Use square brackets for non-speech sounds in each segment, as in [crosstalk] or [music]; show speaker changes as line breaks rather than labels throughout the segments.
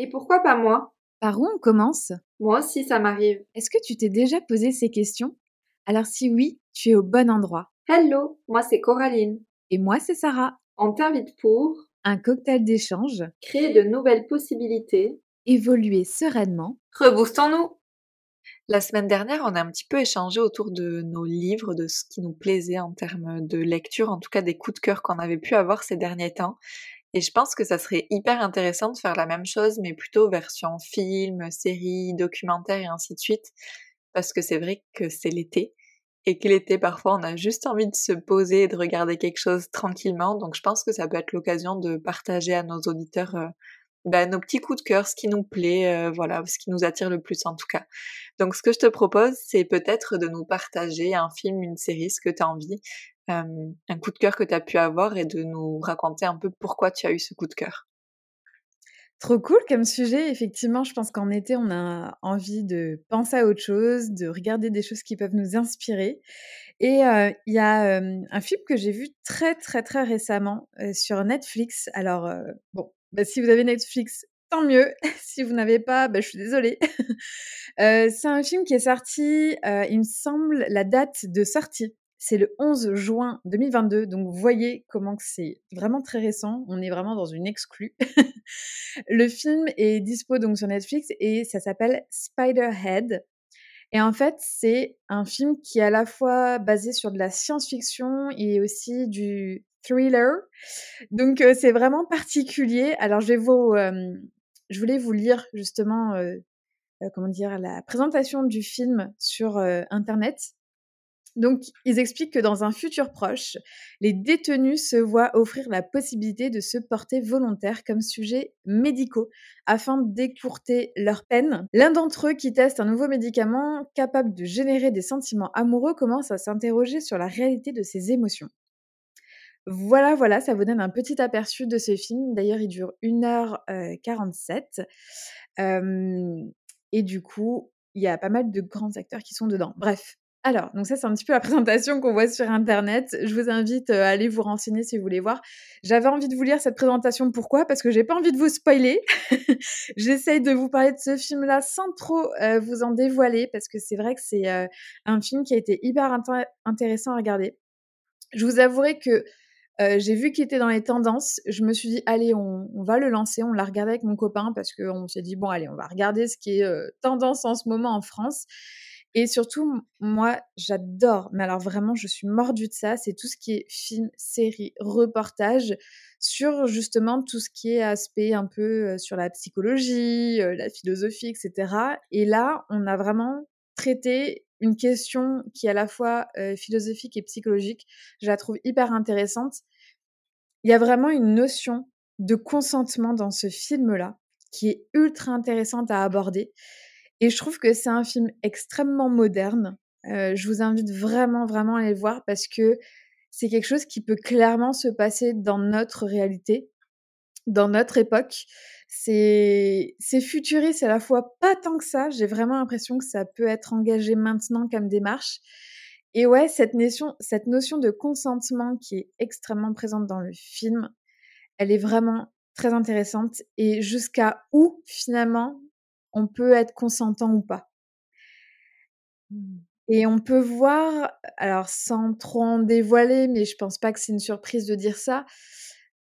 Et pourquoi pas moi?
Par où on commence?
Moi aussi, ça m'arrive.
Est-ce que tu t'es déjà posé ces questions? Alors si oui, tu es au bon endroit.
Hello, moi c'est Coraline.
Et moi c'est Sarah.
On t'invite pour
Un cocktail d'échange,
créer de nouvelles possibilités.
évoluer sereinement.
Reboostons-nous
La semaine dernière, on a un petit peu échangé autour de nos livres, de ce qui nous plaisait en termes de lecture, en tout cas des coups de cœur qu'on avait pu avoir ces derniers temps. Et je pense que ça serait hyper intéressant de faire la même chose, mais plutôt version film, série, documentaire et ainsi de suite. Parce que c'est vrai que c'est l'été. Et que l'été, parfois, on a juste envie de se poser et de regarder quelque chose tranquillement. Donc je pense que ça peut être l'occasion de partager à nos auditeurs euh, bah, nos petits coups de cœur, ce qui nous plaît, euh, voilà, ce qui nous attire le plus en tout cas. Donc ce que je te propose, c'est peut-être de nous partager un film, une série, ce que tu as envie, un coup de cœur que tu as pu avoir et de nous raconter un peu pourquoi tu as eu ce coup de cœur.
Trop cool comme sujet. Effectivement, je pense qu'en été, on a envie de penser à autre chose, de regarder des choses qui peuvent nous inspirer. Et il y a un film que j'ai vu très très très récemment sur Netflix. Alors bon, bah, si vous avez Netflix, tant mieux. [laughs] si vous n'avez pas, bah, je suis désolée. [laughs] C'est un film qui est sorti, il me semble, la date de sortie. C'est le 11 juin 2022, donc vous voyez comment c'est vraiment très récent. On est vraiment dans une exclue. [laughs] le film est dispo donc sur Netflix et ça s'appelle Spiderhead. Et en fait, c'est un film qui est à la fois basé sur de la science-fiction et aussi du thriller. Donc euh, c'est vraiment particulier. Alors je euh, voulais vous lire justement, euh, comment dire, la présentation du film sur internet. Donc, ils expliquent que dans un futur proche, les détenus se voient offrir la possibilité de se porter volontaires comme sujets médicaux afin d'écourter leur peine. L'un d'entre eux qui teste un nouveau médicament capable de générer des sentiments amoureux commence à s'interroger sur la réalité de ses émotions. Voilà, voilà, ça vous donne un petit aperçu de ce film. D'ailleurs, il dure 1h47. Euh, et du coup, il y a pas mal de grands acteurs qui sont dedans. Bref. Alors, donc ça, c'est un petit peu la [laughs] présentation qu'on voit sur Internet. Je vous invite euh, à aller vous renseigner si vous voulez voir. J'avais envie de vous lire cette présentation. Pourquoi? Parce que j'ai pas envie de vous spoiler. [laughs] J'essaye de vous parler de ce film-là sans trop euh, vous en dévoiler, parce que c'est vrai que c'est euh, un film qui a été hyper intér- intéressant à regarder. Je vous avouerai que j'ai vu qu'il était dans les tendances. Je me suis dit, allez, on, on va le lancer. On l'a regardé avec mon copain parce qu'on s'est dit, bon, allez, on va regarder ce qui est tendance en ce moment en France. Et surtout, moi, j'adore, mais alors vraiment, je suis mordue de ça. C'est tout ce qui est film, série, reportage sur justement tout ce qui est aspect un peu euh, sur la psychologie, euh, la philosophie, etc. Et là, on a vraiment traité une question qui est à la fois euh, philosophique et psychologique. Je la trouve hyper intéressante. Il y a vraiment une notion de consentement dans ce film-là qui est ultra intéressante à aborder. Et je trouve que c'est un film extrêmement moderne. Euh, je vous invite vraiment, vraiment à aller le voir parce que c'est quelque chose qui peut clairement se passer dans notre réalité, dans notre époque. C'est futuriste à la fois pas tant que ça. J'ai vraiment l'impression que ça peut être engagé maintenant comme démarche. Et ouais, cette notion, cette notion de consentement qui est extrêmement présente dans le film, elle est vraiment très intéressante. Et jusqu'à où finalement on peut être consentant ou pas.
Mmh.
Et on peut voir, alors sans trop en dévoiler, mais je pense pas que c'est une surprise de dire ça,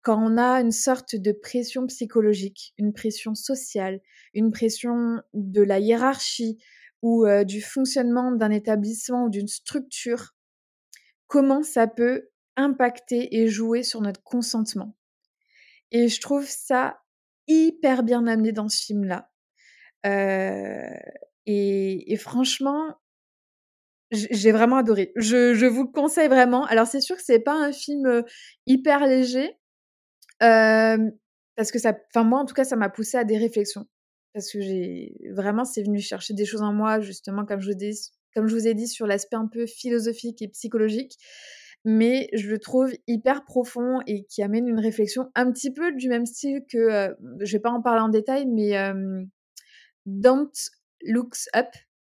quand on a une sorte de pression psychologique, une pression sociale, une pression de la hiérarchie ou euh, du fonctionnement d'un établissement ou d'une structure, comment ça peut impacter et jouer sur notre consentement. Et je trouve ça hyper bien amené dans ce film-là. Euh, et, franchement, j'ai vraiment adoré. Je, vous le conseille vraiment. Alors c'est sûr que c'est pas un film euh, hyper léger, parce que ça, enfin moi en tout cas, ça m'a poussé à des réflexions. Parce que j'ai vraiment, c'est venu chercher des choses en moi, justement, comme je vous ai, comme je vous ai dit, sur l'aspect un peu philosophique et psychologique. Mais je le trouve hyper profond et qui amène une réflexion un petit peu du même style que, euh, je vais pas en parler en détail, mais Don't Looks Up.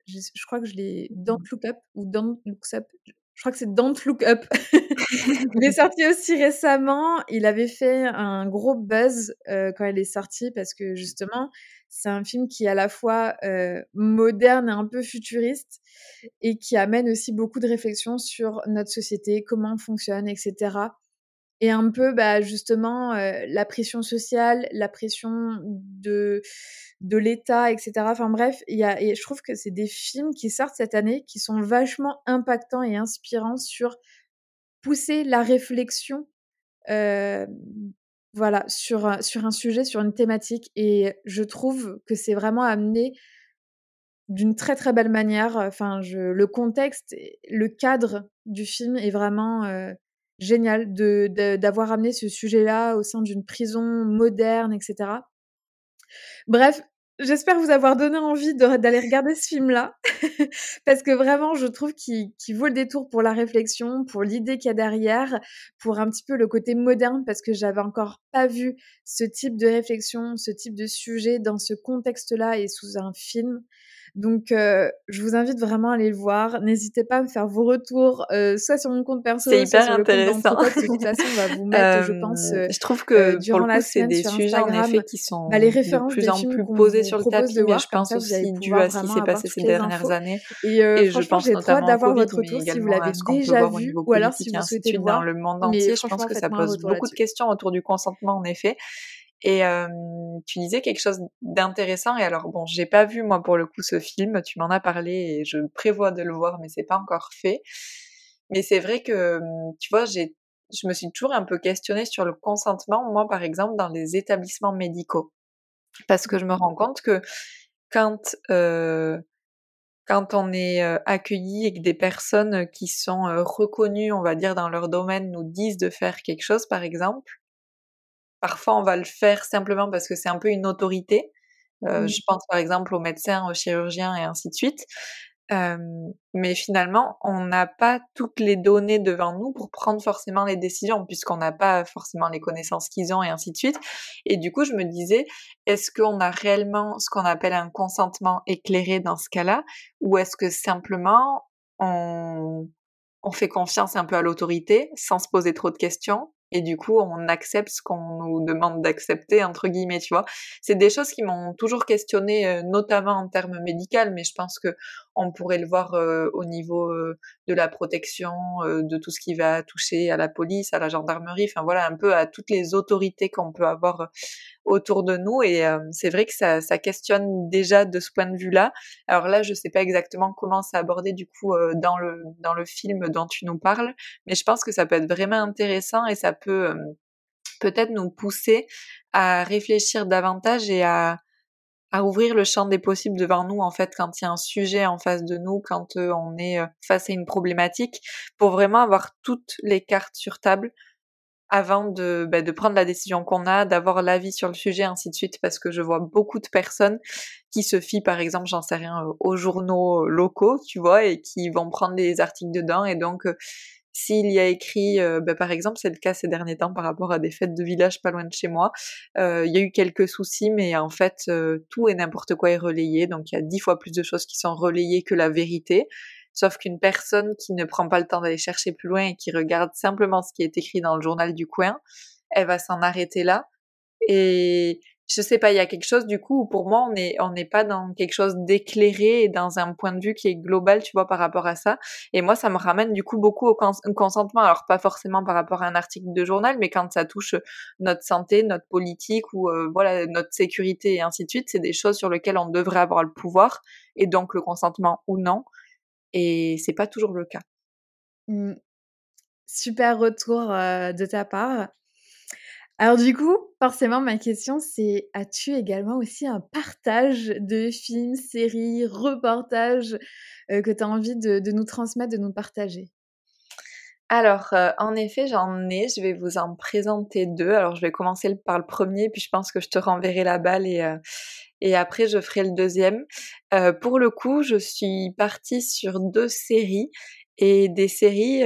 Je, je crois que je l'ai Don't Look Up ou Don't Looks Up. Je, crois que c'est Don't Look Up. [laughs] il est [laughs] sorti aussi récemment. Il avait fait un gros buzz quand il est sorti parce que justement, c'est un film qui est à la fois moderne et un peu futuriste et qui amène aussi beaucoup de réflexions sur notre société, comment on fonctionne, etc et un peu bah, justement la pression sociale, la pression de de l'État, etc. Enfin bref, y a, et je trouve que c'est des films qui sortent cette année qui sont vachement impactants et inspirants sur pousser la réflexion, voilà, sur sur un sujet, sur une thématique. Et je trouve que c'est vraiment amené d'une très très belle manière. Enfin, je, le contexte, le cadre du film est vraiment génial d'avoir amené ce sujet-là au sein d'une prison moderne, etc. Bref, j'espère vous avoir donné envie d'aller regarder ce film-là, [laughs] parce que vraiment, je trouve qu'il vaut le détour pour la réflexion, pour l'idée qu'il y a derrière, pour un petit peu le côté moderne, parce que j'avais encore pas vu ce type de réflexion, ce type de sujet dans ce contexte-là et sous un film. Donc, euh, je vous invite vraiment à aller le voir. N'hésitez pas à me faire vos retours, euh, soit sur mon compte perso,
soit
sur
intéressant.
le compte de toute façon, on va vous mettre, je pense,
euh, je trouve que durant pour le coup, c'est des sujets en effet qui sont bah, les références de plus en plus posés sur le tapis, mais je pense aussi dû à ce qui s'est passé ces dernières années.
Et, je pense notamment d'avoir votre retour si vous l'avez déjà vu, ou alors si vous souhaitez le voir.
Dans le monde entier, je pense que ça pose beaucoup de questions autour du consentement, en effet. Et euh, tu disais quelque chose d'intéressant. Et alors bon, j'ai pas vu moi pour le coup ce film. Tu m'en as parlé et je prévois de le voir, mais c'est pas encore fait. Mais c'est vrai que tu vois, j'ai, je me suis toujours un peu questionnée sur le consentement. Moi, par exemple, dans les établissements médicaux, parce que je me rends compte que quand euh, quand on est accueilli et que des personnes qui sont reconnues, on va dire, dans leur domaine nous disent de faire quelque chose, par exemple, Parfois, on va le faire simplement parce que c'est un peu une autorité. Euh, je pense par exemple aux médecins, aux chirurgiens et ainsi de suite. Euh, mais finalement, on n'a pas toutes les données devant nous pour prendre forcément les décisions, puisqu'on n'a pas forcément les connaissances qu'ils ont et ainsi de suite. Et du coup, je me disais, est-ce qu'on a réellement ce qu'on appelle un consentement éclairé dans ce cas-là, ou est-ce que simplement on, on fait confiance un peu à l'autorité sans se poser trop de questions? Et du coup on accepte ce qu'on nous demande d'accepter entre guillemets tu vois. C'est des choses qui m'ont toujours questionné euh, notamment en termes médicaux mais je pense que on pourrait le voir euh, au niveau euh, de la protection de tout ce qui va toucher à la police à la gendarmerie enfin voilà un peu à toutes les autorités qu'on peut avoir autour de nous et c'est vrai que ça, questionne déjà de ce point de vue là alors là je sais pas exactement comment c'est abordé du coup dans le dans le film dont tu nous parles mais je pense que ça peut être vraiment intéressant et ça peut peut-être nous pousser à réfléchir davantage et à, à ouvrir le champ des possibles devant nous en fait quand il y a un sujet en face de nous, quand on est face à une problématique, pour vraiment avoir toutes les cartes sur table avant de, bah, de prendre la décision qu'on a, d'avoir l'avis sur le sujet, ainsi de suite, parce que je vois beaucoup de personnes qui se fient, par exemple, j'en sais rien, aux journaux locaux, tu vois, et qui vont prendre des articles dedans, et donc s'il y a écrit, euh, bah, par exemple, c'est le cas ces derniers temps par rapport à des fêtes de village pas loin de chez moi, euh, il y a eu quelques soucis, mais en fait, euh, tout et n'importe quoi est relayé, donc il y a dix fois plus de choses qui sont relayées que la vérité. Sauf qu'une personne qui ne prend pas le temps d'aller chercher plus loin et qui regarde simplement ce qui est écrit dans le journal du coin, elle va s'en arrêter là. Et je sais pas, il y a quelque chose du coup où pour moi on est on n'est pas dans quelque chose d'éclairé et dans un point de vue qui est global, tu vois, par rapport à ça. Et moi, ça me ramène du coup beaucoup au consentement. Alors pas forcément par rapport à un article de journal, mais quand ça touche notre santé, notre politique ou euh, voilà notre sécurité et ainsi de suite, c'est des choses sur lesquelles on devrait avoir le pouvoir et donc le consentement ou non. Et c'est pas toujours le cas.
Mmh. Super retour euh, de ta part. Alors du coup, forcément, ma question c'est, as-tu également aussi un partage de films, séries, reportages euh, que tu as envie de, nous transmettre, de nous partager?
Alors, euh, en effet, j'en ai. Je vais vous en présenter deux. Alors, je vais commencer par le premier, puis je pense que je te renverrai la balle et, euh, et après, je ferai le deuxième. pour le coup, je suis partie sur deux séries et des séries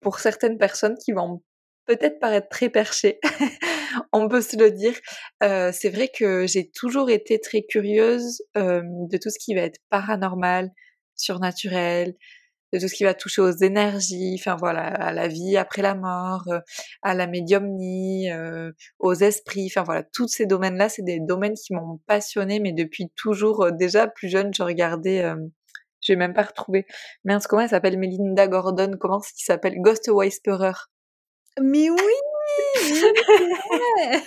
pour certaines personnes qui vont peut-être paraître très perché, [laughs] on peut se le dire. Euh, c'est vrai que j'ai toujours été très curieuse euh, de tout ce qui va être paranormal, surnaturel, de tout ce qui va toucher aux énergies, enfin voilà, à la vie après la mort, euh, à la médiumnie, euh, aux esprits, enfin voilà, tous ces domaines-là, c'est des domaines qui m'ont passionné, mais depuis toujours, euh, déjà plus jeune, je regardais, je vais même pas retrouver, mince, comment elle s'appelle? Melinda Gordon, comment est-ce qu'il s'appelle? Ghost Whisperer.
Mais oui [laughs]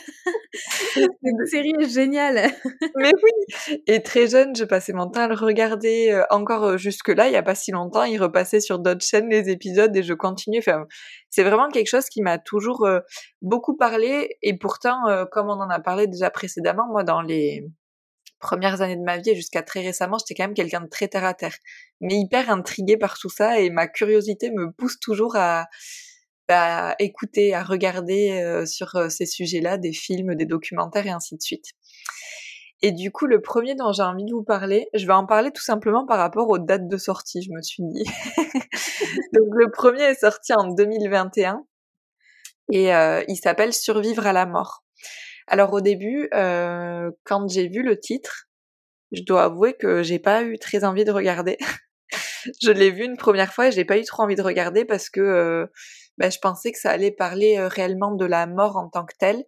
Cette série est géniale. [laughs]
Mais oui. Et très jeune, je passais mon temps à le regarder. encore jusque-là, il y a pas si longtemps, il repassait sur d'autres chaînes les épisodes et je continuais. Enfin, c'est vraiment quelque chose qui m'a toujours beaucoup parlé. Et pourtant, comme on en a parlé déjà précédemment, moi, dans les premières années de ma vie et jusqu'à très récemment, j'étais quand même quelqu'un de très terre à terre, mais hyper intriguée par tout ça et ma curiosité me pousse toujours à à écouter, à regarder euh, sur euh, ces sujets-là des films, des documentaires et ainsi de suite. Et du coup, le premier dont j'ai envie de vous parler, je vais en parler tout simplement par rapport aux dates de sortie, je me suis dit. [laughs] Donc le premier est sorti en 2021 et euh, il s'appelle Survivre à la mort. Alors au début, quand j'ai vu le titre, je dois avouer que j'ai pas eu très envie de regarder. [laughs] je l'ai vu une première fois et j'ai pas eu trop envie de regarder parce que bah, je pensais que ça allait parler réellement de la mort en tant que telle.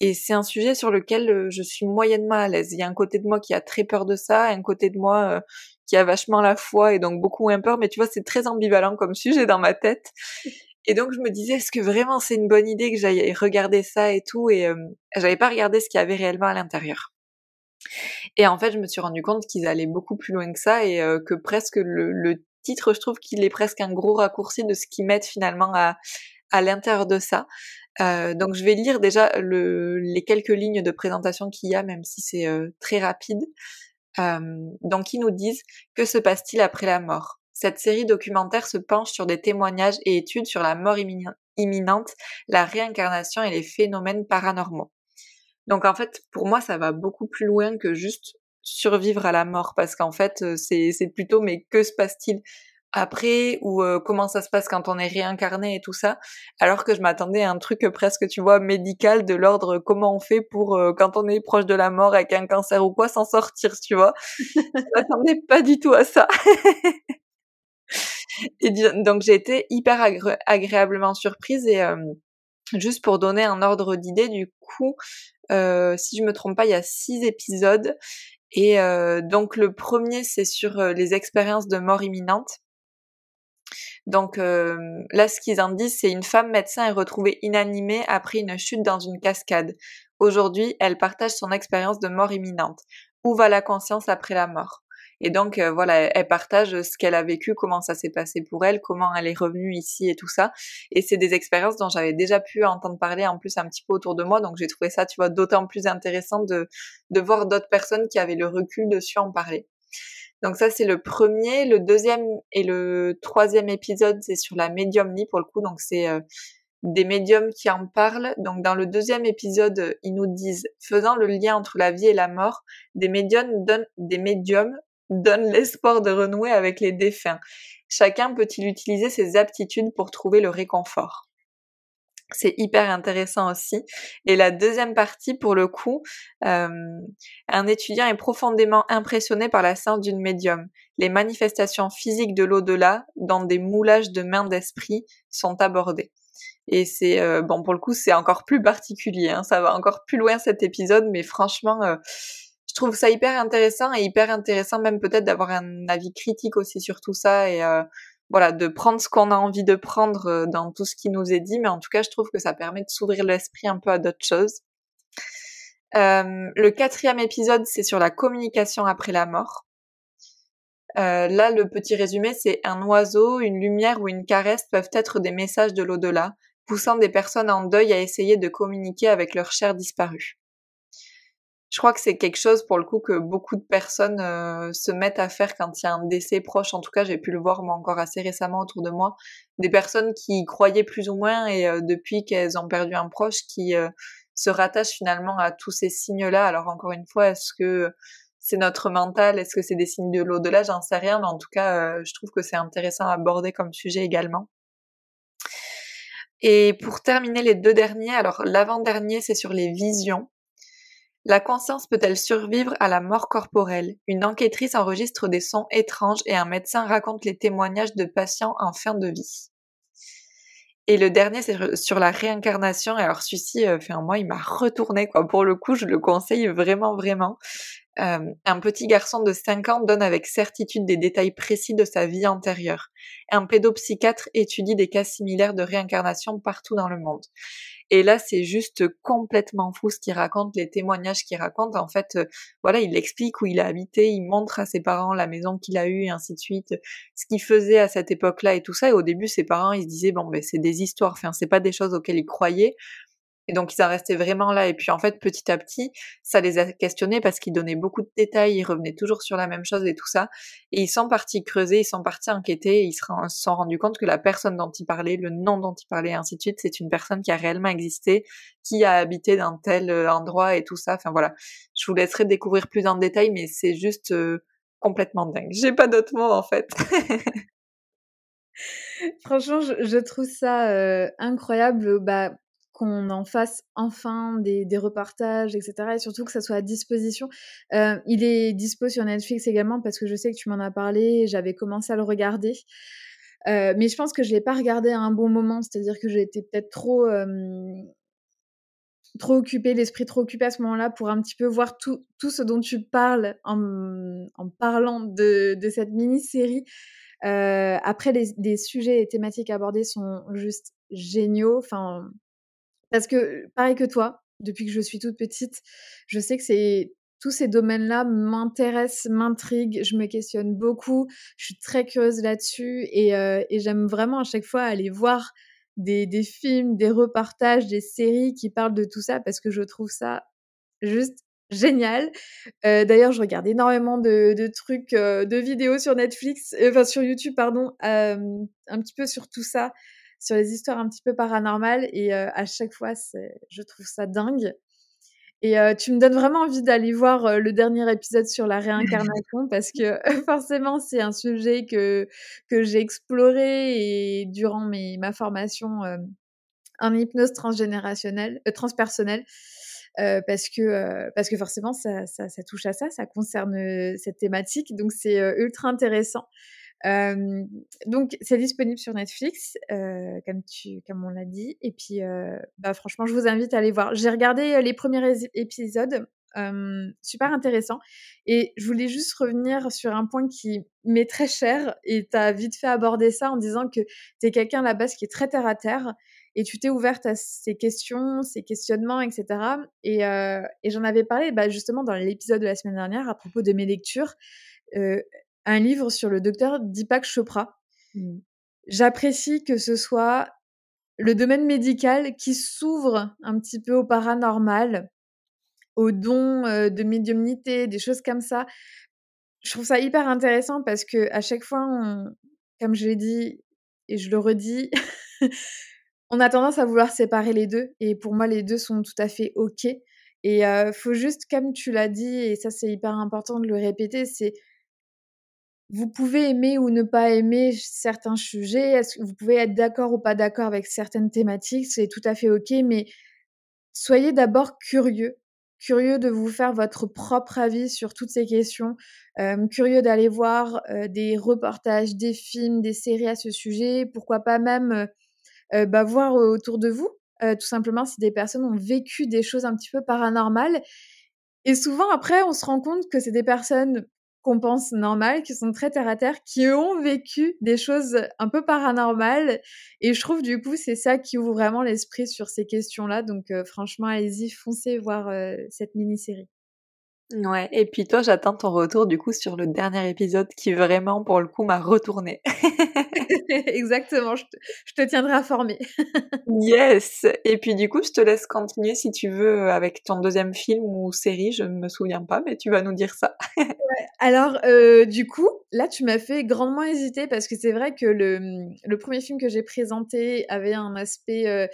Et c'est un sujet sur lequel je suis moyennement à l'aise. Il y a un côté de moi qui a très peur de ça, un côté de moi qui a vachement la foi et donc beaucoup moins peur. Mais tu vois, c'est très ambivalent comme sujet dans ma tête. Et donc je me disais, est-ce que vraiment c'est une bonne idée que j'aille regarder ça et tout Et j'avais pas regardé ce qu'il y avait réellement à l'intérieur. Et en fait, je me suis rendu compte qu'ils allaient beaucoup plus loin que ça et que presque le, le, je trouve qu'il est presque un gros raccourci de ce qu'ils mettent finalement à, l'intérieur de ça. Euh, donc je vais lire déjà le, les quelques lignes de présentation qu'il y a, même si c'est euh, très rapide. Euh, donc ils nous disent que se passe-t-il après la mort? Cette série documentaire se penche sur des témoignages et études sur la mort imminente, la réincarnation et les phénomènes paranormaux. Donc en fait, pour moi, ça va beaucoup plus loin que juste survivre à la mort parce qu'en fait euh, c'est c'est plutôt mais que se passe-t-il après ou euh, comment ça se passe quand on est réincarné et tout ça? Alors que je m'attendais à un truc presque tu vois médical de l'ordre comment on fait pour euh, quand on est proche de la mort avec un cancer ou quoi s'en sortir tu vois? Je [laughs] m'attendais pas du tout à ça. [laughs] Et donc j'ai été hyper agréablement surprise et juste pour donner un ordre d'idée du coup si je me trompe pas il y a six épisodes et donc le premier, c'est sur les expériences de mort imminente. Donc euh, là, ce qu'ils en disent, c'est une femme médecin est retrouvée inanimée après une chute dans une cascade. Aujourd'hui, elle partage son expérience de mort imminente. Où va la conscience après la mort? Et donc euh, voilà, elle, partage ce qu'elle a vécu, comment ça s'est passé pour elle, comment elle est revenue ici et tout ça. Et c'est des expériences dont j'avais déjà pu entendre parler en plus un petit peu autour de moi, donc j'ai trouvé ça, tu vois, d'autant plus intéressant de, de voir d'autres personnes qui avaient le recul dessus en parler. Donc ça c'est le premier, le deuxième et le troisième épisode c'est sur la médiumnie pour le coup, donc c'est euh, des médiums qui en parlent. Donc dans le deuxième épisode, ils nous disent, faisant le lien entre la vie et la mort, des médiums donnent, des médiums donne l'espoir de renouer avec les défunts. Chacun peut-il utiliser ses aptitudes pour trouver le réconfort? C'est hyper intéressant aussi. Et la deuxième partie, pour le coup, euh, un étudiant est profondément impressionné par la science d'une médium. Les manifestations physiques de l'au-delà, dans des moulages de mains d'esprit, sont abordées. Et c'est euh, bon pour le coup, c'est encore plus particulier. Hein. ça va encore plus loin cet épisode, mais franchement, euh, trouve ça hyper intéressant et hyper intéressant même peut-être d'avoir un avis critique aussi sur tout ça et euh, voilà de prendre ce qu'on a envie de prendre euh, dans tout ce qui nous est dit mais en tout cas je trouve que ça permet de s'ouvrir l'esprit un peu à d'autres choses. Euh, le quatrième épisode c'est sur la communication après la mort. là le petit résumé c'est un oiseau, une lumière ou une caresse peuvent être des messages de l'au-delà poussant des personnes en deuil à essayer de communiquer avec leur chair disparue je crois que c'est quelque chose pour le coup que beaucoup de personnes euh, se mettent à faire quand il y a un décès proche. En tout cas, j'ai pu le voir moi encore assez récemment autour de moi, des personnes qui croyaient plus ou moins et euh, depuis qu'elles ont perdu un proche, qui euh, se rattachent finalement à tous ces signes-là. Alors encore une fois, est-ce que c'est notre mental, est-ce que c'est des signes de l'au-delà? J'en sais rien, mais en tout cas, je trouve que c'est intéressant à aborder comme sujet également. Et pour terminer les deux derniers, alors l'avant-dernier, c'est sur les visions. La conscience peut-elle survivre à la mort corporelle? Une enquêtrice enregistre des sons étranges et un médecin raconte les témoignages de patients en fin de vie. Et le dernier, c'est sur la réincarnation. Alors celui-ci, euh, enfin, moi, il m'a retourné, quoi. Pour le coup, je le conseille vraiment, vraiment. Euh, un petit garçon de 5 ans donne avec certitude des détails précis de sa vie antérieure. Un pédopsychiatre étudie des cas similaires de réincarnation partout dans le monde. Et là, c'est juste complètement fou ce qu'il raconte, les témoignages qu'il raconte. En fait, euh, voilà, il explique où il a habité, il montre à ses parents la maison qu'il a eue et ainsi de suite, ce qu'il faisait à cette époque-là et tout ça. Et au début, ses parents, ils se disaient, bon, ben, c'est des histoires, enfin, c'est pas des choses auxquelles ils croyaient. Et donc ils en restaient vraiment là. Et puis en fait, petit à petit, ça les a questionnés parce qu'ils donnaient beaucoup de détails, ils revenaient toujours sur la même chose et tout ça. Et ils sont partis creuser, ils sont partis enquêter, ils se sont rendus compte que la personne dont ils parlaient, le nom dont ils parlaient, et ainsi de suite, c'est une personne qui a réellement existé, qui a habité dans tel euh, endroit et tout ça. Enfin voilà, je vous laisserai découvrir plus en détail, mais c'est juste euh, complètement dingue. J'ai pas d'autres mots en fait. [laughs]
Franchement, je, trouve ça euh, incroyable. Bah, qu'on en fasse enfin des, reportages, etc. Et surtout que ça soit à disposition. Euh, il est dispo sur Netflix également parce que je sais que tu m'en as parlé, j'avais commencé à le regarder. Euh, mais je pense que je l'ai pas regardé à un bon moment, c'est-à-dire que été peut-être trop trop occupée, l'esprit trop occupé à ce moment-là pour un petit peu voir tout, tout ce dont tu parles en, parlant de, cette mini-série. Euh, après, les, les, sujets et thématiques abordés sont juste géniaux. Enfin, parce que, pareil que toi, depuis que je suis toute petite, je sais que tous ces domaines-là m'intéressent, m'intriguent, je me questionne beaucoup, je suis très curieuse là-dessus et, euh, j'aime vraiment à chaque fois aller voir des, films, des reportages, des séries qui parlent de tout ça parce que je trouve ça juste génial. Euh, D'ailleurs, je regarde énormément de, trucs, euh, de vidéos sur Netflix, enfin sur YouTube, pardon, un petit peu sur tout ça sur les histoires un petit peu paranormales et euh, à chaque fois, je trouve ça dingue. Et euh, tu me donnes vraiment envie d'aller voir euh, le dernier épisode sur la réincarnation [laughs] parce que [laughs] forcément, c'est un sujet que, que j'ai exploré et durant mes, ma formation en hypnose transgénérationnelle, transpersonnelle. parce que parce que forcément ça, ça, ça, touche à ça, ça concerne cette thématique, donc c'est ultra intéressant donc c'est disponible sur Netflix, euh, comme tu, comme on l'a dit. Et puis, euh, bah, franchement, je vous invite à aller voir. J'ai regardé les premiers épisodes, super intéressant. Et je voulais juste revenir sur un point qui m'est très cher. Et tu as vite fait aborder ça en disant que tu es quelqu'un à la base qui est très terre à terre. Et tu t'es ouverte à ces questions, ces questionnements, etc. Et, et j'en avais parlé bah, justement dans l'épisode de la semaine dernière à propos de mes lectures. Euh, un livre sur le docteur Deepak Chopra. Mmh. J'apprécie que ce soit le domaine médical qui s'ouvre un petit peu au paranormal, aux dons euh, de médiumnité, des choses comme ça. Je trouve ça hyper intéressant parce que à chaque fois, comme je l'ai dit et je le redis, [laughs] on a tendance à vouloir séparer les deux. Et pour moi, les deux sont tout à fait OK. Et euh, faut juste, comme tu l'as dit, et ça c'est hyper important de le répéter, c'est vous pouvez aimer ou ne pas aimer certains sujets, vous pouvez être d'accord ou pas d'accord avec certaines thématiques, c'est tout à fait ok, mais soyez d'abord curieux, curieux de vous faire votre propre avis sur toutes ces questions, euh, curieux d'aller voir euh, des reportages, des films, des séries à ce sujet, pourquoi pas même euh, bah, voir autour de vous, tout simplement si des personnes ont vécu des choses un petit peu paranormales. Et souvent après, on se rend compte que c'est des personnes qu'on pense normales, qui sont très terre à terre, qui ont vécu des choses un peu paranormales. Et je trouve du coup c'est ça qui ouvre vraiment l'esprit sur ces questions-là. Donc euh, franchement, allez-y, foncez voir euh, cette mini-série.
Ouais, et puis toi, j'attends ton retour du coup sur le dernier épisode qui vraiment pour le coup m'a retourné. [laughs] [laughs]
Exactement, je te, tiendrai informé. [laughs]
yes Et puis du coup, je te laisse continuer si tu veux avec ton deuxième film ou série, je ne me souviens pas, mais tu vas nous dire ça.
alors, euh, du coup, là, tu m'as fait grandement hésiter parce que c'est vrai que le, le, premier film que j'ai présenté avait un aspect euh,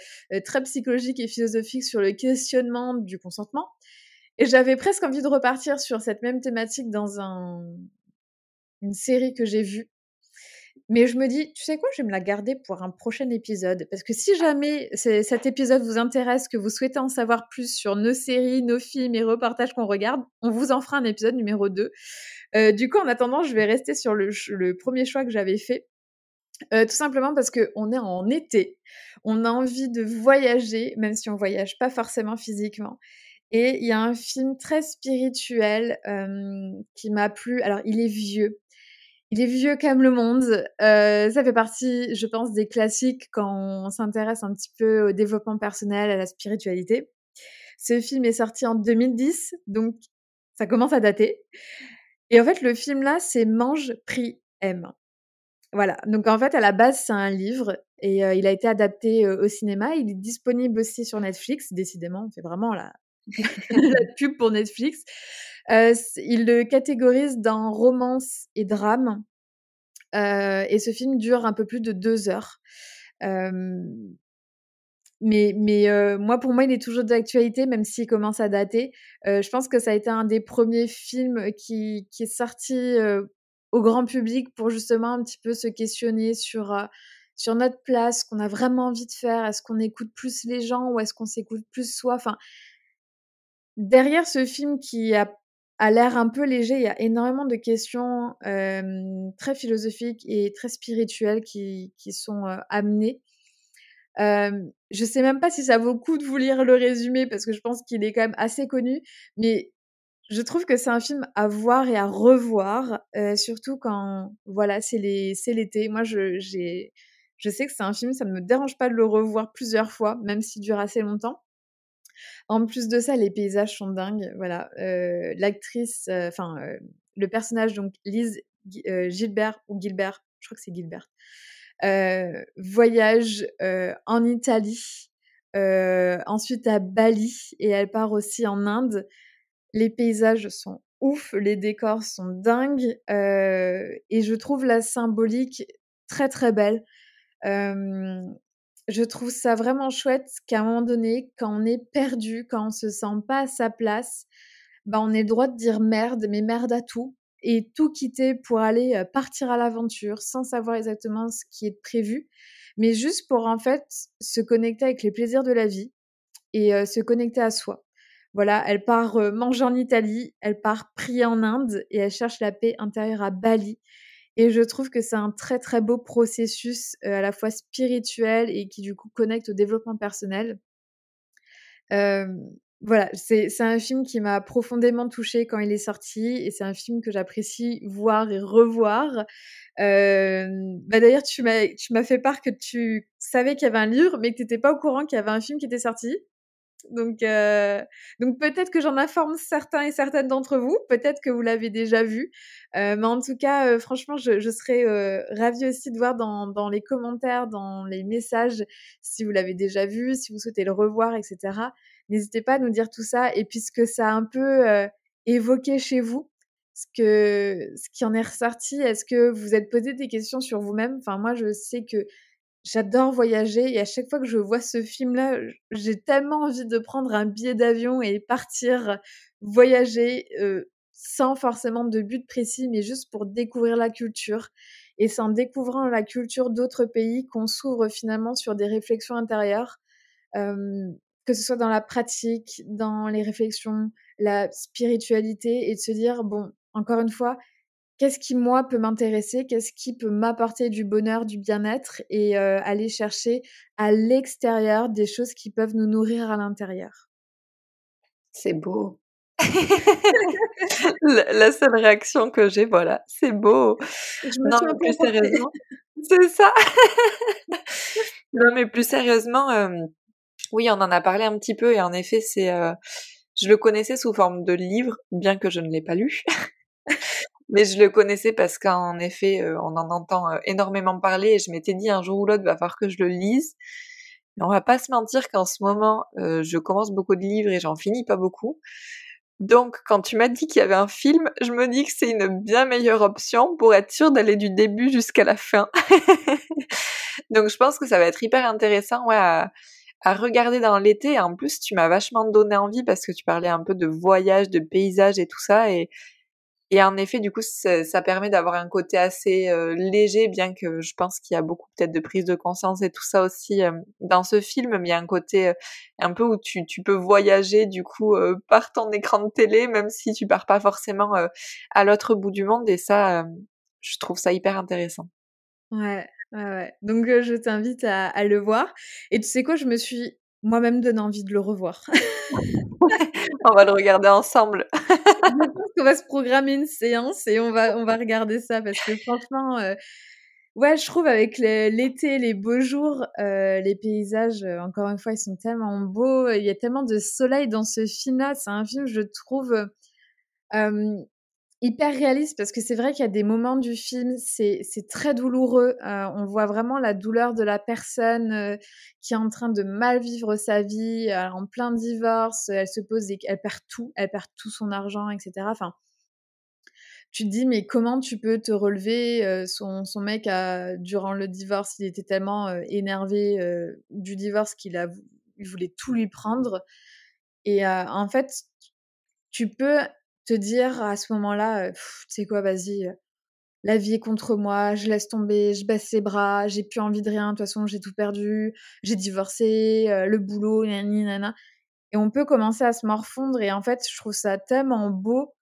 très psychologique et philosophique sur le questionnement du consentement. Et j'avais presque envie de repartir sur cette même thématique dans un, une série que j'ai vue. mais je me dis, tu sais quoi, je vais me la garder pour un prochain épisode. Parce que si jamais cet épisode vous intéresse, que vous souhaitez en savoir plus sur nos séries, nos films et reportages qu'on regarde, on vous en fera un épisode numéro 2. Euh, du coup, en attendant, je vais rester sur le, premier choix que j'avais fait. Euh, tout simplement parce qu'on est en été, on a envie de voyager, même si on voyage pas forcément physiquement. Et il y a un film très spirituel qui m'a plu. Alors, il est vieux, il est vieux comme le monde. Euh, ça fait partie, je pense, des classiques quand on s'intéresse un petit peu au développement personnel, à la spiritualité. Ce film est sorti en 2010, donc ça commence à dater. Et en fait, le film là, c'est Mange, Prix, M. Voilà. Donc en fait, à la base, c'est un livre et euh, il a été adapté euh, au cinéma. Il est disponible aussi sur Netflix. Décidément, on fait vraiment la, [laughs] la pub pour Netflix. Euh, il le catégorise dans romance et drame. Euh, et ce film dure un peu plus de deux heures. mais mais euh, moi, pour moi, il est toujours d'actualité, même s'il commence à dater. je pense que ça a été un des premiers films qui, qui est sorti au grand public pour justement un petit peu se questionner sur sur notre place, qu'on a vraiment envie de faire. Est-ce qu'on écoute plus les gens ou est-ce qu'on s'écoute plus soi? Enfin, derrière ce film qui a a l'air un peu léger. Il y a énormément de questions très philosophiques et très spirituelles qui, qui sont amenées. Euh, je sais même pas si ça vaut le coup de vous lire le résumé parce que je pense qu'il est quand même assez connu, mais je trouve que c'est un film à voir et à revoir, surtout quand voilà c'est l'été. Moi je je sais que c'est un film, ça ne me dérange pas de le revoir plusieurs fois, même s'il dure assez longtemps. En plus de ça, les paysages sont dingues. Voilà, euh, l'actrice, euh, enfin euh, le personnage donc Lise Gilbert ou Gilbert, je crois que c'est Gilbert, voyage en Italie, ensuite à Bali et elle part aussi en Inde. Les paysages sont ouf, les décors sont dingues et je trouve la symbolique très très belle je trouve ça vraiment chouette qu'à un moment donné, quand on est perdu, quand on se sent pas à sa place, bah on est le droit de dire merde, mais merde à tout, et tout quitter pour aller partir à l'aventure sans savoir exactement ce qui est prévu, mais juste pour en fait se connecter avec les plaisirs de la vie et se connecter à soi. Voilà, elle part manger en Italie, elle part prier en Inde et elle cherche la paix intérieure à Bali. Et je trouve que c'est un très très beau processus à la fois spirituel et qui du coup connecte au développement personnel. voilà, c'est un film qui m'a profondément touchée quand il est sorti et c'est un film que j'apprécie voir et revoir. bah D'ailleurs, tu m'as fait part que tu savais qu'il y avait un livre, mais que tu n'étais pas au courant qu'il y avait un film qui était sorti. Donc, euh, donc peut-être que j'en informe certains et certaines d'entre vous. Peut-être que vous l'avez déjà vu. Euh, mais en tout cas, euh, franchement, je, serais ravie aussi de voir dans, dans les commentaires, dans les messages, si vous l'avez déjà vu, si vous souhaitez le revoir, etc. N'hésitez pas à nous dire tout ça. Et puisque ça a un peu évoqué chez vous, ce, que, ce qui en est ressorti, est-ce que vous êtes posé des questions sur vous-même? Enfin, moi, je sais que J'adore voyager et à chaque fois que je vois ce film-là, j'ai tellement envie de prendre un billet d'avion et partir voyager sans forcément de but précis, mais juste pour découvrir la culture. Et c'est en découvrant la culture d'autres pays qu'on s'ouvre finalement sur des réflexions intérieures, que ce soit dans la pratique, dans les réflexions, la spiritualité, et de se dire, bon, encore une fois, qu'est-ce qui moi peut m'intéresser, qu'est-ce qui peut m'apporter du bonheur, du bien-être et euh, aller chercher à l'extérieur des choses qui peuvent nous nourrir à l'intérieur.
C'est beau. [laughs] la, seule réaction que j'ai, voilà, c'est beau. [laughs] non, mais plus sérieusement, c'est ça. non, mais plus sérieusement, oui, on en a parlé un petit peu et en effet, c'est, euh, je le connaissais sous forme de livre, bien que je ne l'ai pas lu. Mais je le connaissais parce qu'en effet, euh, on en entend euh, énormément parler et je m'étais dit un jour ou l'autre, va falloir que je le lise. Mais on va pas se mentir qu'en ce moment, euh, je commence beaucoup de livres et j'en finis pas beaucoup. Donc, quand tu m'as dit qu'il y avait un film, je me dis que c'est une bien meilleure option pour être sûr d'aller du début jusqu'à la fin. [laughs] Donc, je pense que ça va être hyper intéressant ouais, à, regarder dans l'été. En plus, tu m'as vachement donné envie parce que tu parlais un peu de voyage, de paysage et tout ça. Et Et en effet, du coup, ça, permet d'avoir un côté assez euh, léger, bien que je pense qu'il y a beaucoup peut-être de prise de conscience et tout ça aussi euh, dans ce film, mais il y a un côté euh, un peu où tu, tu peux voyager du coup par ton écran de télé, même si tu pars pas forcément à l'autre bout du monde. Et ça, je trouve ça hyper intéressant.
Ouais, ouais, ouais. Donc je t'invite à, à le voir. Et tu sais quoi, je me suis moi-même donné envie de le revoir. [laughs]
on va le regarder ensemble.
Je pense qu'on va se programmer une séance et on va, on va regarder ça parce que franchement, euh, ouais, je trouve avec l'été, les beaux jours, euh, les paysages, euh, encore une fois, ils sont tellement beaux. Il y a tellement de soleil dans ce film-là. C'est un film, je trouve, hyper réaliste parce que c'est vrai qu'il y a des moments du film, c'est très douloureux. Euh, on voit vraiment la douleur de la personne euh, qui est en train de mal vivre sa vie, euh, en plein divorce. Elle se pose et elle perd tout, elle perd tout son argent, etc. Enfin, tu te dis mais comment tu peux te relever son, son mec a, durant le divorce, il était tellement énervé du divorce qu'il a il voulait tout lui prendre. Et en fait, tu peux te dire à ce moment-là, tu sais quoi, vas-y, la vie est contre moi, je laisse tomber, je baisse les bras, j'ai plus envie de rien, de toute façon j'ai tout perdu, j'ai divorcé, le boulot, nani, nana. Et on peut commencer à se morfondre et en fait, je trouve ça tellement beau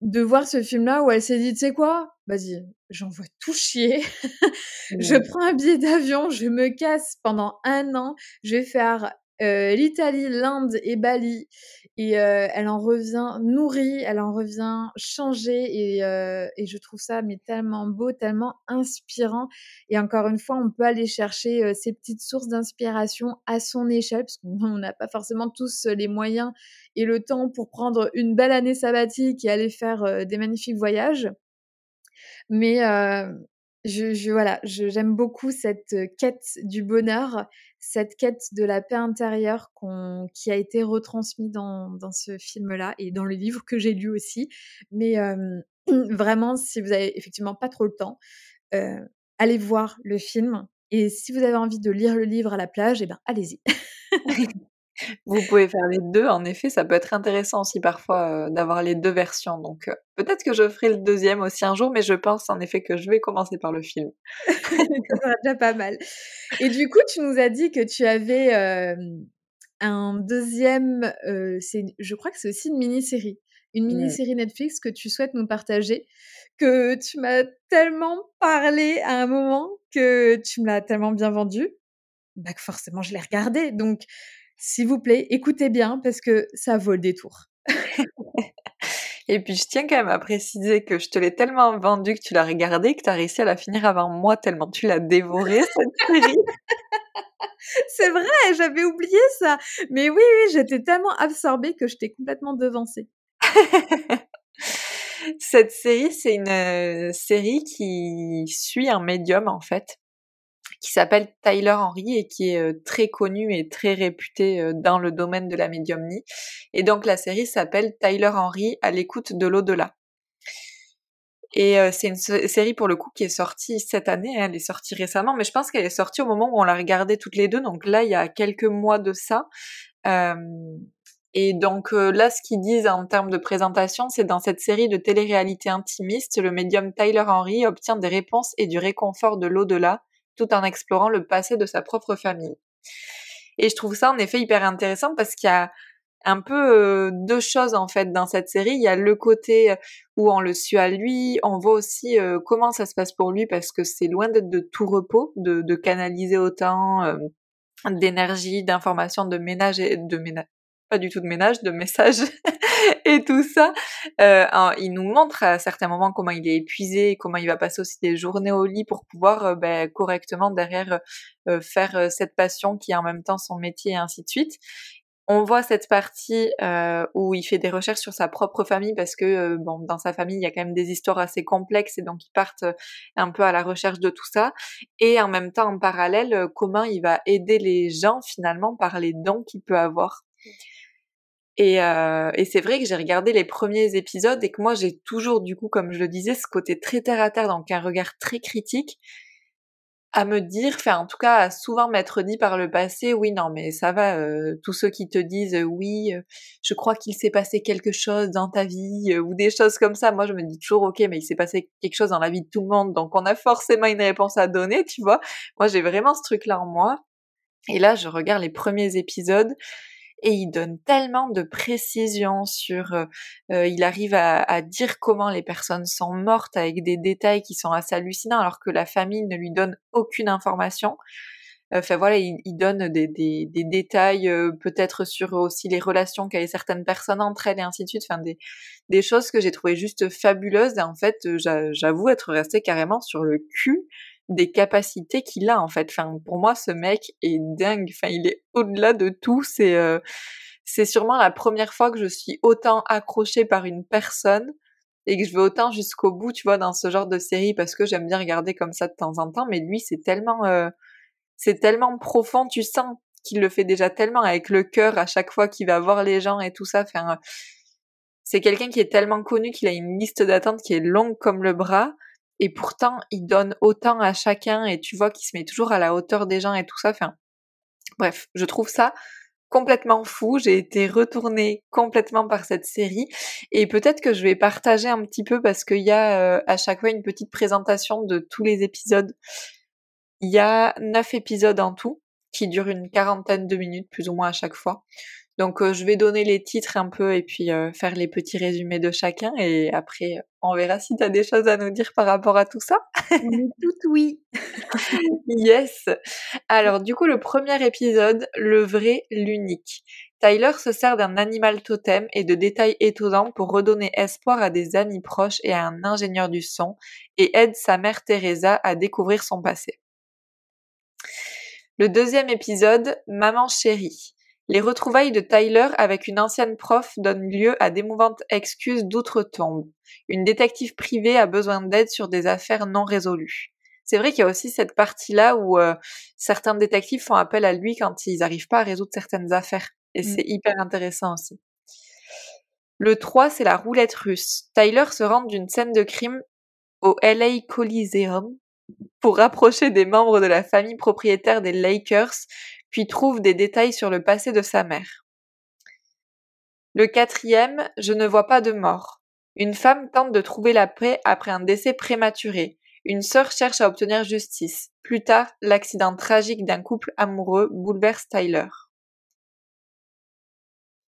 de voir ce film-là où elle s'est dit, tu sais quoi, vas-y, j'envoie tout chier, [laughs] je prends un billet d'avion, je me casse pendant un an, je vais faire euh, l'Italie, l'Inde et Bali. Et euh, elle en revient nourrie, elle en revient changée. Et, euh, et, je trouve ça mais tellement beau, tellement inspirant. Et encore une fois, on peut aller chercher ces petites sources d'inspiration à son échelle, parce qu'on n'a pas forcément tous les moyens et le temps pour prendre une belle année sabbatique et aller faire des magnifiques voyages. Mais je, je, voilà, j'aime beaucoup cette quête du bonheur cette quête de la paix intérieure qui a été retransmise dans, ce film-là et dans le livre que j'ai lu aussi. Mais [clears throat] vraiment, si vous avez effectivement pas trop le temps, euh, allez voir le film. Et si vous avez envie de lire le livre à la plage, eh ben allez-y. [laughs]
Vous pouvez faire les deux, en effet, ça peut être intéressant aussi parfois euh, d'avoir les deux versions. Donc euh, peut-être que je ferai le deuxième aussi un jour, mais je pense en effet que je vais commencer par le film. [laughs]
ça sera déjà pas mal. Et du coup, tu nous as dit que tu avais euh, un deuxième, je crois que c'est aussi une mini-série, une mini-série Netflix que tu souhaites nous partager, que tu m'as tellement parlé à un moment, que tu me l'as tellement bien vendu, bah que forcément je l'ai regardé. Donc s'il vous plaît, écoutez bien parce que ça vaut le détour. [laughs]
Et puis je tiens quand même à préciser que je te l'ai tellement vendu que tu l'as regardé que tu as réussi à la finir avant moi tellement tu l'as dévoré [laughs] cette série.
C'est vrai, j'avais oublié ça. Mais oui, oui, j'étais tellement absorbée que je t'ai complètement devancée. [laughs]
cette série, c'est une euh, série qui suit un médium en fait qui s'appelle Tyler Henry et qui est très connu et très réputé dans le domaine de la médiumnie. Et donc la série s'appelle Tyler Henry à l'écoute de l'au-delà. Et c'est une série pour le coup qui est sortie cette année, hein, elle est sortie récemment, mais je pense qu'elle est sortie au moment où on l'a regardée toutes les deux, donc là il y a quelques mois de ça. et donc là, ce qu'ils disent en termes de présentation, c'est dans cette série de télé-réalité intimiste, le médium Tyler Henry obtient des réponses et du réconfort de l'au-delà tout en explorant le passé de sa propre famille. Et je trouve ça en effet hyper intéressant parce qu'il y a un peu euh, deux choses en fait dans cette série. Il y a le côté euh, où on le suit à lui, on voit aussi euh, comment ça se passe pour lui parce que c'est loin d'être de tout repos, de, de canaliser autant d'énergie, d'informations, de ménage et de ménage, pas du tout de ménage, de messages [laughs] et tout ça. Euh, il nous montre à certains moments comment il est épuisé, comment il va passer aussi des journées au lit pour pouvoir euh, ben, correctement derrière euh, faire euh, cette passion qui est en même temps son métier et ainsi de suite. On voit cette partie euh, où il fait des recherches sur sa propre famille parce que bon dans sa famille il y a quand même des histoires assez complexes et donc ils partent un peu à la recherche de tout ça et en même temps en parallèle comment il va aider les gens finalement par les dons qu'il peut avoir. Et, euh, et c'est vrai que j'ai regardé les premiers épisodes et que moi j'ai toujours du coup, comme je le disais, ce côté très terre à terre, donc un regard très critique. à me dire, enfin en tout cas à souvent m'être dit par le passé, oui non mais ça va, euh, tous ceux qui te disent oui, euh, je crois qu'il s'est passé quelque chose dans ta vie ou des choses comme ça, moi je me dis toujours ok mais il s'est passé quelque chose dans la vie de tout le monde donc on a forcément une réponse à donner, tu vois. Moi j'ai vraiment ce truc là en moi et là je regarde les premiers épisodes et il donne tellement de précision sur, euh, euh, il arrive à, dire comment les personnes sont mortes avec des détails qui sont assez hallucinants alors que la famille ne lui donne aucune information. Enfin voilà, il, donne des, détails euh, peut-être sur aussi les relations qu'avaient certaines personnes entre elles et ainsi de suite. Enfin des, choses que j'ai trouvé juste fabuleuses et en fait j'avoue être restée carrément sur le cul des capacités qu'il a en fait. Enfin, pour moi, ce mec est dingue. Enfin, il est au-delà de tout. C'est euh, c'est sûrement la première fois que je suis autant accrochée par une personne et que je vais autant jusqu'au bout, tu vois, dans ce genre de série parce que j'aime bien regarder comme ça de temps en temps. Mais lui, c'est tellement euh, c'est tellement profond. Tu sens qu'il le fait déjà tellement avec le cœur à chaque fois qu'il va voir les gens et tout ça. Enfin, c'est quelqu'un qui est tellement connu qu'il a une liste d'attente qui est longue comme le bras et pourtant il donne autant à chacun et tu vois qu'il se met toujours à la hauteur des gens et tout ça. Enfin, bref, je trouve ça complètement fou. J'ai été retournée complètement par cette série et peut-être que je vais partager un petit peu parce qu'il y a euh, à chaque fois une petite présentation de tous les épisodes. Il y a neuf épisodes en tout qui durent une quarantaine de minutes plus ou moins à chaque fois. Donc euh, je vais donner les titres un peu et puis euh, faire les petits résumés de chacun et après on verra si tu as des choses à nous dire par rapport à tout ça.
tout oui. [laughs]
yes. Alors du coup le premier épisode, le vrai, l'unique. Tyler se sert d'un animal totem et de détails étonnants pour redonner espoir à des amis proches et à un ingénieur du son et aide sa mère Teresa à découvrir son passé. Le deuxième épisode, Maman chérie. Les retrouvailles de Tyler avec une ancienne prof donnent lieu à d'émouvantes excuses d'outre-tombe. Une détective privée a besoin d'aide sur des affaires non résolues. C'est vrai qu'il y a aussi cette partie-là où euh, certains détectives font appel à lui quand ils n'arrivent pas à résoudre certaines affaires. Et mm. c'est hyper intéressant aussi. Le 3, c'est la roulette russe. Tyler se rend d'une scène de crime au LA Coliseum pour rapprocher des membres de la famille propriétaire des Lakers, puis trouve des détails sur le passé de sa mère. Le quatrième, je ne vois pas de mort. Une femme tente de trouver la paix après un décès prématuré. Une sœur cherche à obtenir justice. Plus tard, l'accident tragique d'un couple amoureux bouleverse Tyler.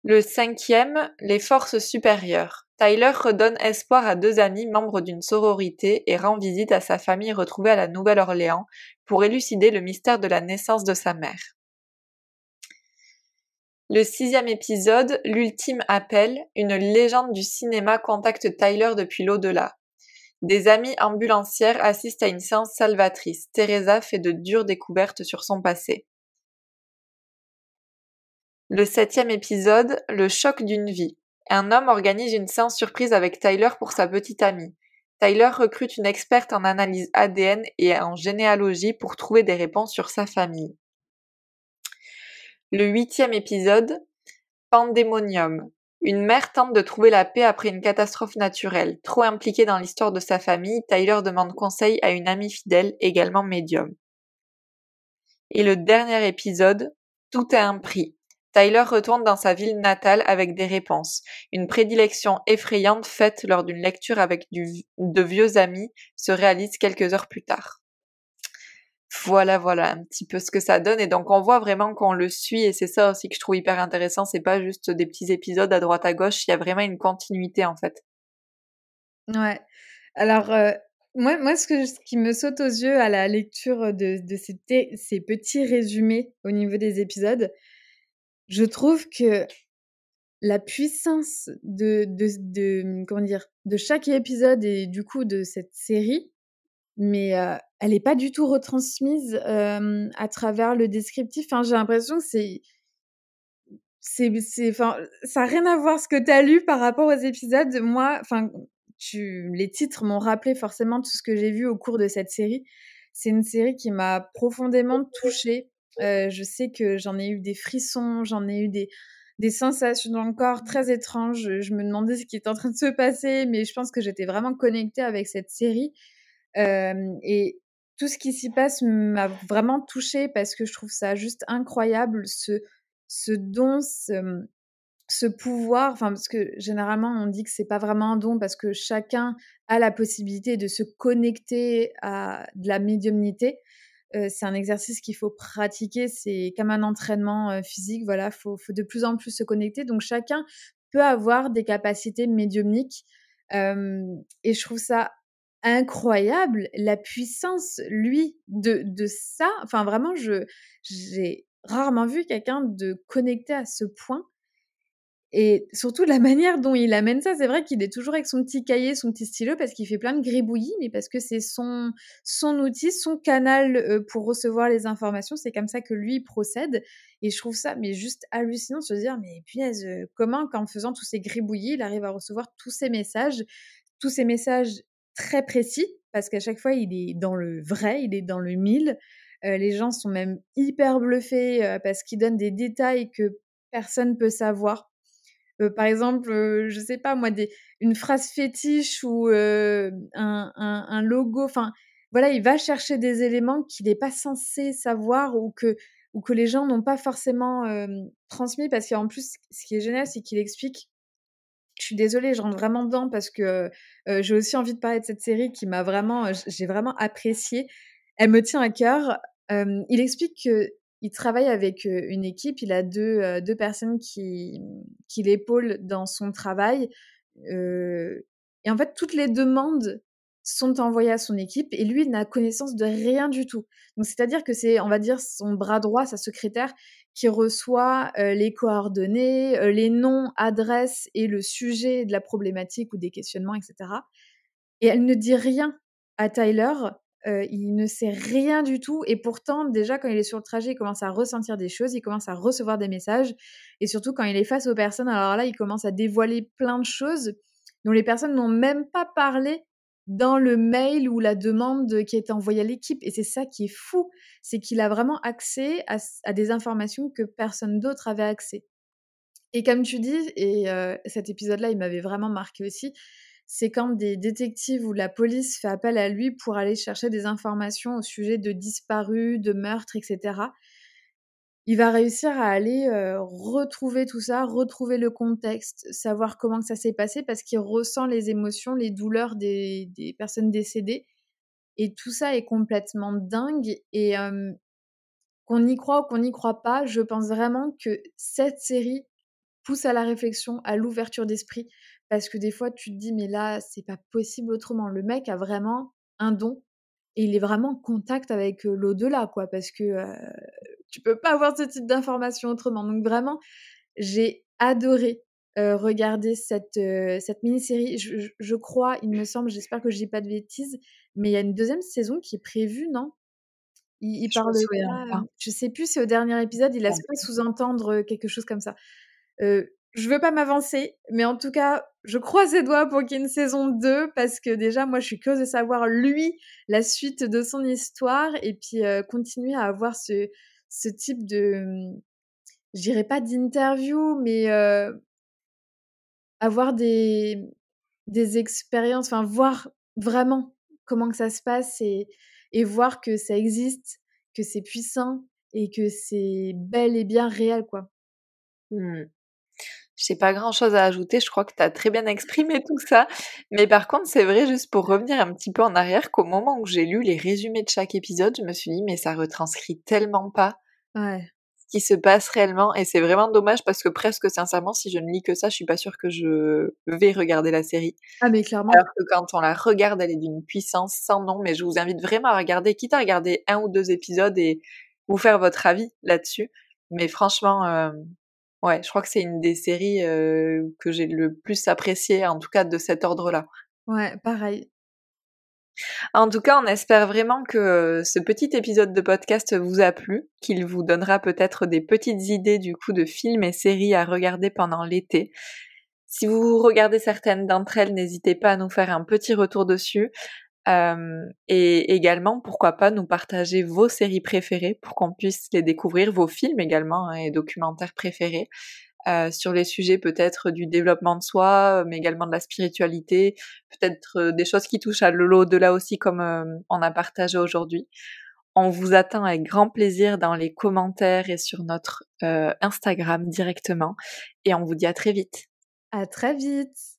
Le cinquième, les forces supérieures. Tyler redonne espoir à deux amis membres d'une sororité et rend visite à sa famille retrouvée à la Nouvelle-Orléans pour élucider le mystère de la naissance de sa mère. Le sixième épisode, l'ultime appel, une légende du cinéma contacte Tyler depuis l'au-delà. Des amis ambulancières assistent à une séance salvatrice. Teresa fait de dures découvertes sur son passé. Le septième épisode, le choc d'une vie. Un homme organise une séance surprise avec Tyler pour sa petite amie. Tyler recrute une experte en analyse ADN et en généalogie pour trouver des réponses sur sa famille. Le huitième épisode, Pandemonium. Une mère tente de trouver la paix après une catastrophe naturelle. Trop impliquée dans l'histoire de sa famille, Tyler demande conseil à une amie fidèle, également médium. Et le dernier épisode, Tout a un prix. Tyler retourne dans sa ville natale avec des réponses. Une prédilection effrayante faite lors d'une lecture avec de vieux amis se réalise quelques heures plus tard. Voilà, voilà, un petit peu ce que ça donne. Et donc, on voit vraiment qu'on le suit, et c'est ça aussi que je trouve hyper intéressant. C'est pas juste des petits épisodes à droite à gauche, il y a vraiment une continuité, en fait.
Ouais. Alors, euh, moi, ce, qui me saute aux yeux à la lecture de, ces petits résumés au niveau des épisodes, je trouve que la puissance de, de, de, comment dire, de chaque épisode et du coup de cette série, mais elle n'est pas du tout retransmise à travers le descriptif. Enfin, j'ai l'impression que c'est c'est enfin ça n'a rien à voir ce que tu as lu par rapport aux épisodes. Moi enfin tu les titres m'ont rappelé forcément tout ce que j'ai vu au cours de cette série. C'est une série qui m'a profondément touchée je sais que j'en ai eu des frissons j'en ai eu des sensations dans le corps très étranges. Je me demandais ce qui était en train de se passer mais je pense que j'étais vraiment connectée avec cette série. Et tout ce qui s'y passe m'a vraiment touchée parce que je trouve ça juste incroyable, ce, ce don, ce, ce pouvoir, enfin parce que généralement on dit que c'est pas vraiment un don parce que chacun a la possibilité de se connecter à de la médiumnité. Euh, c'est un exercice qu'il faut pratiquer, c'est comme un entraînement euh, physique, voilà, faut, faut de plus en plus se connecter. Donc chacun peut avoir des capacités médiumniques euh, et je trouve ça incroyable la puissance lui de, de ça. Enfin vraiment, j'ai rarement vu quelqu'un de connecté à ce point et surtout la manière dont il amène ça, c'est vrai qu'il est toujours avec son petit cahier, son petit stylo, parce qu'il fait plein de gribouillis, mais parce que c'est son, outil, son canal euh, pour recevoir les informations. C'est comme ça que lui procède. Et je trouve ça mais juste hallucinant de se dire, mais punaise, euh, comment qu'en faisant tous ces gribouillis, il arrive à recevoir tous ces messages, tous ces messages très précis, parce qu'à chaque fois, il est dans le vrai, il est dans le mille. Euh, les gens sont même hyper bluffés parce qu'il donne des détails que personne peut savoir par exemple, je sais pas moi, des, une phrase fétiche ou un, un, logo. Enfin, voilà, il va chercher des éléments qu'il n'est pas censé savoir ou que, ou que les gens n'ont pas forcément transmis. Parce qu'en plus, ce qui est génial, c'est qu'il explique. Je suis désolée, je rentre vraiment dedans parce que j'ai aussi envie de parler de cette série qui m'a vraiment, j'ai vraiment apprécié. Elle me tient à cœur. il explique que il travaille avec une équipe, il a deux, deux personnes qui, qui l'épaulent dans son travail. et en fait, toutes les demandes sont envoyées à son équipe et lui n'a connaissance de rien du tout. Donc, c'est-à-dire que c'est, on va dire, son bras droit, sa secrétaire, qui reçoit les coordonnées, les noms, adresses et le sujet de la problématique ou des questionnements, etc. Et elle ne dit rien à Tyler il ne sait rien du tout. Et pourtant, déjà, quand il est sur le trajet, il commence à ressentir des choses, il commence à recevoir des messages. Et surtout, quand il est face aux personnes, alors là, il commence à dévoiler plein de choses dont les personnes n'ont même pas parlé dans le mail ou la demande qui a été envoyée à l'équipe. Et c'est ça qui est fou, c'est qu'il a vraiment accès à, des informations que personne d'autre avait accès. Et comme tu dis, et cet épisode-là, il m'avait vraiment marqué aussi, c'est quand des détectives ou la police fait appel à lui pour aller chercher des informations au sujet de disparus, de meurtres, etc. Il va réussir à aller retrouver tout ça, retrouver le contexte, savoir comment ça s'est passé parce qu'il ressent les émotions, les douleurs des, personnes décédées. Et tout ça est complètement dingue. Et qu'on y croit ou qu'on n'y croit pas, je pense vraiment que cette série pousse à la réflexion, à l'ouverture d'esprit, parce que des fois, tu te dis, mais là, c'est pas possible autrement. Le mec a vraiment un don et il est vraiment en contact avec l'au-delà, quoi, parce que tu peux pas avoir ce type d'information autrement. Donc vraiment, j'ai adoré regarder cette, cette mini-série. Je, crois, il me semble, j'espère que je dis pas de bêtises, mais il y a une deuxième saison qui est prévue, non? Il, parle de Je sais plus si au dernier épisode, il laisse pas sous-entendre quelque chose comme ça. Je veux pas m'avancer, mais en tout cas, je croise ses doigts pour qu'il y ait une saison 2 parce que déjà, moi, je suis curieuse de savoir lui, la suite de son histoire et puis euh, continuer à avoir ce, type de, je dirais pas d'interview, mais euh, avoir des, expériences, enfin, voir vraiment comment ça se passe et, et voir que ça existe, que c'est puissant et que c'est bel et bien réel, quoi.
Mmh. Je n'ai pas grand chose à ajouter, je crois que tu as très bien exprimé [laughs] tout ça. Mais par contre, c'est vrai, juste pour revenir un petit peu en arrière, qu'au moment où j'ai lu les résumés de chaque épisode, je me suis dit, mais ça retranscrit tellement pas
ouais.
ce qui se passe réellement. Et c'est vraiment dommage parce que presque sincèrement, si je ne lis que ça, je suis pas sûre que je vais regarder la série.
Ah, mais clairement.
Alors que quand on la regarde, elle est d'une puissance sans nom. Mais je vous invite vraiment à regarder, quitte à regarder un ou deux épisodes et vous faire votre avis là-dessus. Mais franchement, euh, Ouais, je crois que c'est une des séries que j'ai le plus appréciées, en tout cas de cet ordre-là.
Ouais, pareil.
En tout cas, on espère vraiment que ce petit épisode de podcast vous a plu, qu'il vous donnera peut-être des petites idées du coup de films et séries à regarder pendant l'été. Si vous regardez certaines d'entre elles, n'hésitez pas à nous faire un petit retour dessus. Et également, pourquoi pas nous partager vos séries préférées pour qu'on puisse les découvrir, vos films également hein, et documentaires préférés. sur les sujets peut-être du développement de soi, mais également de la spiritualité, peut-être des choses qui touchent à l'au-delà aussi comme on a partagé aujourd'hui. On vous attend avec grand plaisir dans les commentaires et sur notre Instagram directement et on vous dit à très vite.
À très vite.